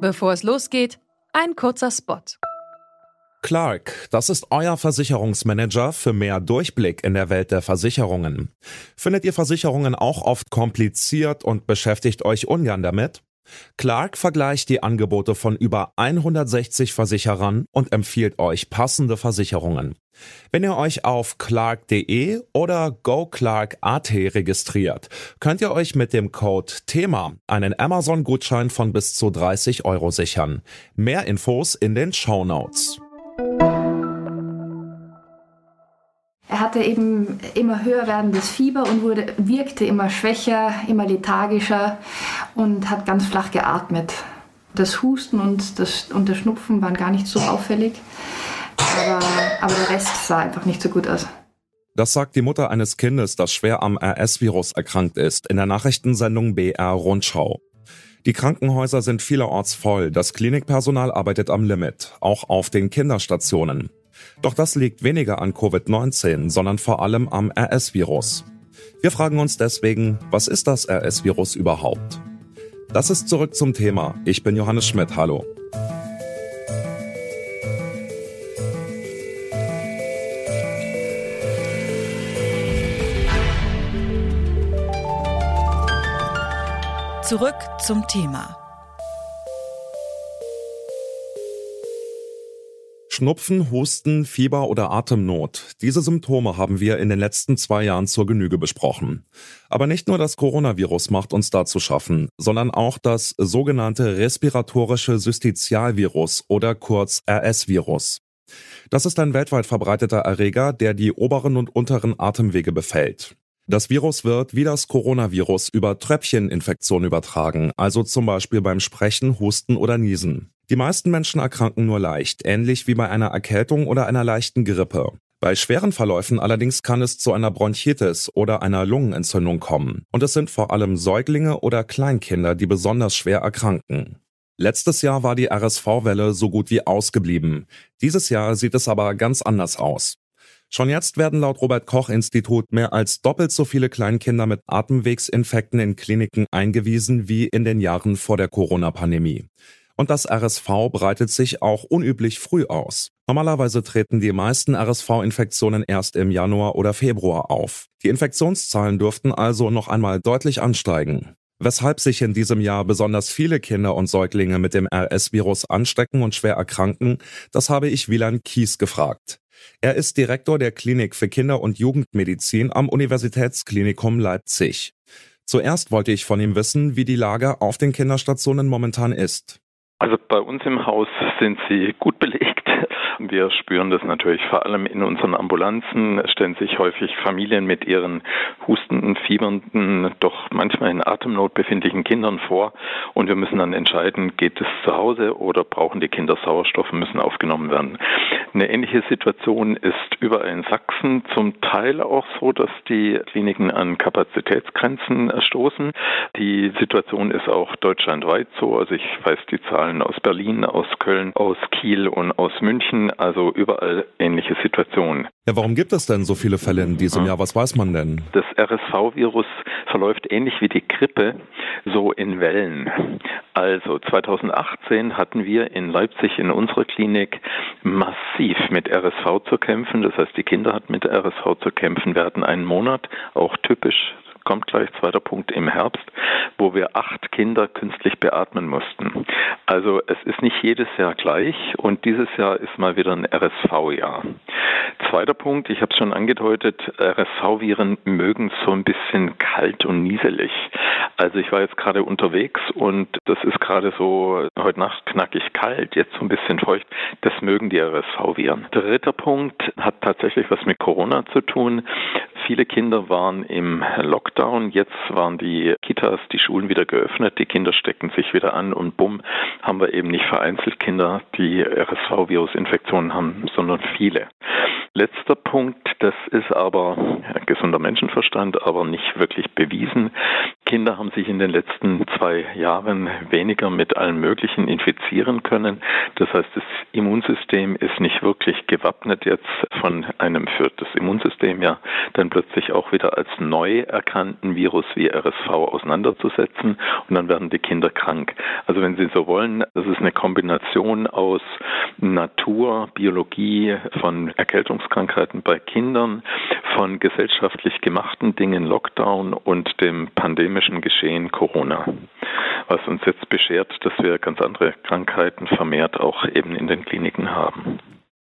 Bevor es losgeht, ein kurzer Spot. Clark, das ist euer Versicherungsmanager für mehr Durchblick in der Welt der Versicherungen. Findet ihr Versicherungen auch oft kompliziert und beschäftigt euch ungern damit? Clark vergleicht die Angebote von über 160 Versicherern und empfiehlt euch passende Versicherungen. Wenn ihr euch auf clark.de oder goclark.at registriert, könnt ihr euch mit dem Code THEMA einen Amazon-Gutschein von bis zu 30 Euro sichern. Mehr Infos in den Show Notes. Er hatte eben immer höher werdendes Fieber und wurde, wirkte immer schwächer, immer lethargischer und hat ganz flach geatmet. Das Husten und, das, und der Schnupfen waren gar nicht so auffällig, aber, aber der Rest sah einfach nicht so gut aus. Das sagt die Mutter eines Kindes, das schwer am RS-Virus erkrankt ist, in der Nachrichtensendung BR Rundschau. Die Krankenhäuser sind vielerorts voll, das Klinikpersonal arbeitet am Limit, auch auf den Kinderstationen. Doch das liegt weniger an Covid-19, sondern vor allem am RS-Virus. Wir fragen uns deswegen, was ist das RS-Virus überhaupt? Das ist zurück zum Thema. Ich bin Johannes Schmidt. Hallo. Zurück zum Thema. Schnupfen, Husten, Fieber oder Atemnot. Diese Symptome haben wir in den letzten zwei Jahren zur Genüge besprochen. Aber nicht nur das Coronavirus macht uns da zu schaffen, sondern auch das sogenannte respiratorische Systizialvirus oder kurz RS-Virus. Das ist ein weltweit verbreiteter Erreger, der die oberen und unteren Atemwege befällt. Das Virus wird wie das Coronavirus über Tröpfcheninfektion übertragen, also zum Beispiel beim Sprechen, Husten oder Niesen. Die meisten Menschen erkranken nur leicht, ähnlich wie bei einer Erkältung oder einer leichten Grippe. Bei schweren Verläufen allerdings kann es zu einer Bronchitis oder einer Lungenentzündung kommen. Und es sind vor allem Säuglinge oder Kleinkinder, die besonders schwer erkranken. Letztes Jahr war die RSV-Welle so gut wie ausgeblieben. Dieses Jahr sieht es aber ganz anders aus. Schon jetzt werden laut Robert Koch Institut mehr als doppelt so viele Kleinkinder mit Atemwegsinfekten in Kliniken eingewiesen wie in den Jahren vor der Corona-Pandemie. Und das RSV breitet sich auch unüblich früh aus. Normalerweise treten die meisten RSV-Infektionen erst im Januar oder Februar auf. Die Infektionszahlen dürften also noch einmal deutlich ansteigen. Weshalb sich in diesem Jahr besonders viele Kinder und Säuglinge mit dem RS-Virus anstecken und schwer erkranken, das habe ich Wieland Kies gefragt. Er ist Direktor der Klinik für Kinder- und Jugendmedizin am Universitätsklinikum Leipzig. Zuerst wollte ich von ihm wissen, wie die Lage auf den Kinderstationen momentan ist. Also bei uns im Haus sind sie gut belegt. Wir spüren das natürlich vor allem in unseren Ambulanzen. Es stellen sich häufig Familien mit ihren hustenden, fiebernden, doch manchmal in Atemnot befindlichen Kindern vor. Und wir müssen dann entscheiden, geht es zu Hause oder brauchen die Kinder Sauerstoff und müssen aufgenommen werden. Eine ähnliche Situation ist überall in Sachsen zum Teil auch so, dass die Kliniken an Kapazitätsgrenzen stoßen. Die Situation ist auch deutschlandweit so. Also ich weiß die Zahlen aus Berlin, aus Köln, aus Kiel und aus München, also überall ähnliche Situationen. Ja, warum gibt es denn so viele Fälle in diesem Jahr? Was weiß man denn? Das RSV-Virus verläuft ähnlich wie die Grippe, so in Wellen. Also 2018 hatten wir in Leipzig in unserer Klinik massiv mit RSV zu kämpfen. Das heißt, die Kinder hatten mit RSV zu kämpfen. Wir hatten einen Monat, auch typisch kommt gleich, zweiter Punkt im Herbst, wo wir acht Kinder künstlich beatmen mussten. Also es ist nicht jedes Jahr gleich und dieses Jahr ist mal wieder ein RSV-Jahr. Zweiter Punkt, ich habe es schon angedeutet, RSV-Viren mögen so ein bisschen kalt und nieselig. Also ich war jetzt gerade unterwegs und das ist gerade so heute Nacht knackig kalt, jetzt so ein bisschen feucht. Das mögen die RSV-Viren. Dritter Punkt hat tatsächlich was mit Corona zu tun. Viele Kinder waren im Lockdown, jetzt waren die Kitas, die Schulen wieder geöffnet, die Kinder stecken sich wieder an und bumm, haben wir eben nicht vereinzelt Kinder, die RSV-Virus-Infektionen haben, sondern viele. Letzter Punkt, das ist aber gesunder Menschenverstand, aber nicht wirklich bewiesen. Kinder haben sich in den letzten zwei Jahren weniger mit allem Möglichen infizieren können. Das heißt, das Immunsystem ist nicht wirklich gewappnet jetzt von einem für das Immunsystem ja dann plötzlich auch wieder als neu erkannten Virus wie RSV auseinanderzusetzen und dann werden die Kinder krank. Also wenn Sie so wollen, das ist eine Kombination aus Natur, Biologie, von Erkältungskrankheiten bei Kindern, von gesellschaftlich gemachten Dingen, Lockdown und dem pandemischen Geschehen Corona, was uns jetzt beschert, dass wir ganz andere Krankheiten vermehrt auch eben in den Kliniken haben.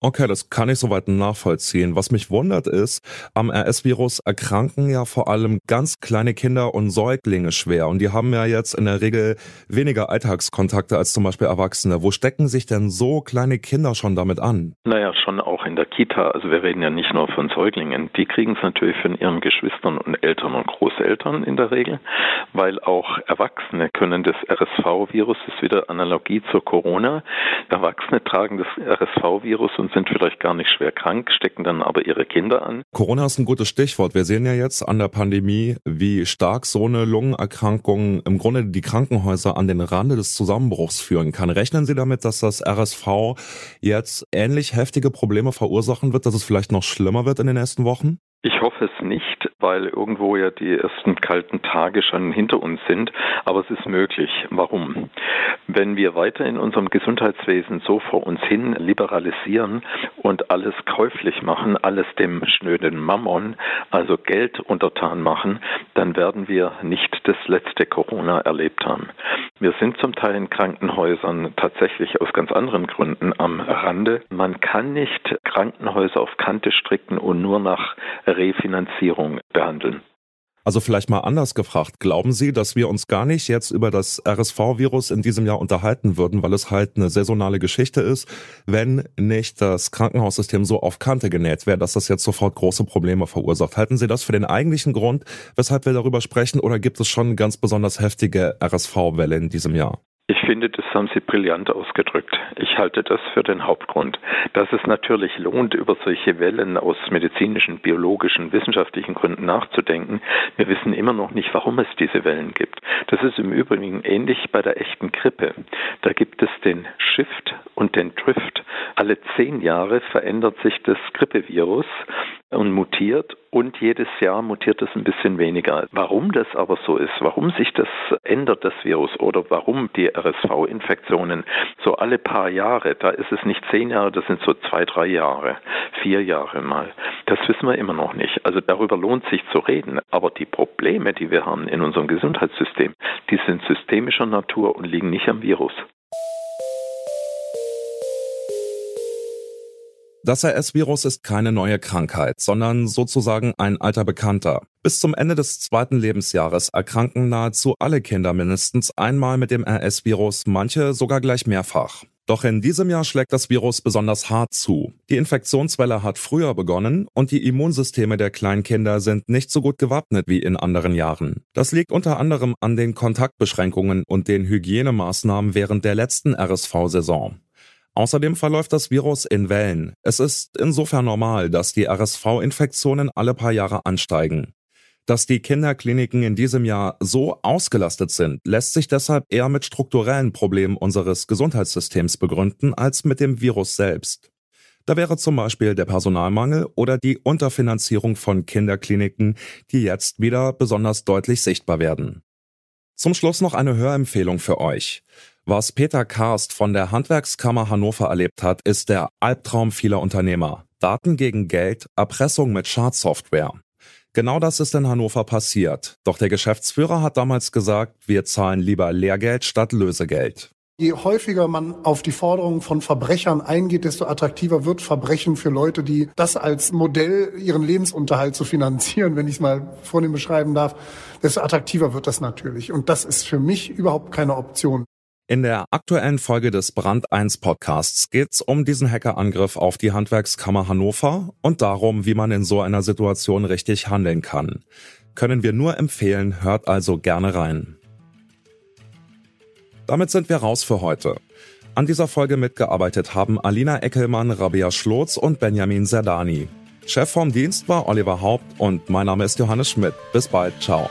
Okay, das kann ich soweit nachvollziehen. Was mich wundert ist, am RS-Virus erkranken ja vor allem ganz kleine Kinder und Säuglinge schwer. Und die haben ja jetzt in der Regel weniger Alltagskontakte als zum Beispiel Erwachsene. Wo stecken sich denn so kleine Kinder schon damit an? Naja, schon auch in der Kita. Also wir reden ja nicht nur von Säuglingen. Die kriegen es natürlich von ihren Geschwistern und Eltern und Großeltern in der Regel, weil auch Erwachsene können das RSV-Virus, das ist wieder Analogie zur Corona. Erwachsene tragen das RSV-Virus und sind vielleicht gar nicht schwer krank, stecken dann aber ihre Kinder an. Corona ist ein gutes Stichwort. Wir sehen ja jetzt an der Pandemie, wie stark so eine Lungenerkrankung im Grunde die Krankenhäuser an den Rande des Zusammenbruchs führen kann. Rechnen Sie damit, dass das RSV jetzt ähnlich heftige Probleme verursachen wird, dass es vielleicht noch schlimmer wird in den nächsten Wochen? Ich hoffe es nicht, weil irgendwo ja die ersten kalten Tage schon hinter uns sind, aber es ist möglich. Warum? Wenn wir weiter in unserem Gesundheitswesen so vor uns hin liberalisieren und alles käuflich machen, alles dem schnöden Mammon, also Geld untertan machen, dann werden wir nicht das letzte Corona erlebt haben. Wir sind zum Teil in Krankenhäusern tatsächlich aus ganz anderen Gründen am Rande. Man kann nicht Krankenhäuser auf Kante stricken und nur nach Refinanzierung behandeln. Also vielleicht mal anders gefragt, glauben Sie, dass wir uns gar nicht jetzt über das RSV-Virus in diesem Jahr unterhalten würden, weil es halt eine saisonale Geschichte ist, wenn nicht das Krankenhaussystem so auf Kante genäht wäre, dass das jetzt sofort große Probleme verursacht? Halten Sie das für den eigentlichen Grund, weshalb wir darüber sprechen, oder gibt es schon ganz besonders heftige RSV-Welle in diesem Jahr? Ich finde, das haben Sie brillant ausgedrückt. Ich halte das für den Hauptgrund. Dass es natürlich lohnt, über solche Wellen aus medizinischen, biologischen, wissenschaftlichen Gründen nachzudenken. Wir wissen immer noch nicht, warum es diese Wellen gibt. Das ist im Übrigen ähnlich bei der echten Grippe. Da gibt es den Shift und den Drift. Alle zehn Jahre verändert sich das Grippevirus und mutiert und jedes Jahr mutiert es ein bisschen weniger. Warum das aber so ist, warum sich das ändert, das Virus, oder warum die RSV-Infektionen so alle paar Jahre, da ist es nicht zehn Jahre, das sind so zwei, drei Jahre, vier Jahre mal. Das wissen wir immer noch nicht. Also darüber lohnt sich zu reden. Aber die Probleme, die wir haben in unserem Gesundheitssystem, die sind systemischer Natur und liegen nicht am Virus. Das RS-Virus ist keine neue Krankheit, sondern sozusagen ein alter Bekannter. Bis zum Ende des zweiten Lebensjahres erkranken nahezu alle Kinder mindestens einmal mit dem RS-Virus, manche sogar gleich mehrfach. Doch in diesem Jahr schlägt das Virus besonders hart zu. Die Infektionswelle hat früher begonnen und die Immunsysteme der Kleinkinder sind nicht so gut gewappnet wie in anderen Jahren. Das liegt unter anderem an den Kontaktbeschränkungen und den Hygienemaßnahmen während der letzten RSV-Saison. Außerdem verläuft das Virus in Wellen. Es ist insofern normal, dass die RSV-Infektionen alle paar Jahre ansteigen. Dass die Kinderkliniken in diesem Jahr so ausgelastet sind, lässt sich deshalb eher mit strukturellen Problemen unseres Gesundheitssystems begründen als mit dem Virus selbst. Da wäre zum Beispiel der Personalmangel oder die Unterfinanzierung von Kinderkliniken, die jetzt wieder besonders deutlich sichtbar werden. Zum Schluss noch eine Hörempfehlung für euch. Was Peter Karst von der Handwerkskammer Hannover erlebt hat, ist der Albtraum vieler Unternehmer. Daten gegen Geld, Erpressung mit Schadsoftware. Genau das ist in Hannover passiert. Doch der Geschäftsführer hat damals gesagt, wir zahlen lieber Lehrgeld statt Lösegeld. Je häufiger man auf die Forderungen von Verbrechern eingeht, desto attraktiver wird Verbrechen für Leute, die das als Modell ihren Lebensunterhalt zu finanzieren, wenn ich es mal vornehm beschreiben darf, desto attraktiver wird das natürlich. Und das ist für mich überhaupt keine Option. In der aktuellen Folge des Brand 1 Podcasts geht's um diesen Hackerangriff auf die Handwerkskammer Hannover und darum, wie man in so einer Situation richtig handeln kann. Können wir nur empfehlen, hört also gerne rein. Damit sind wir raus für heute. An dieser Folge mitgearbeitet haben Alina Eckelmann, Rabia Schlotz und Benjamin Serdani. Chef vom Dienst war Oliver Haupt und mein Name ist Johannes Schmidt. Bis bald, ciao.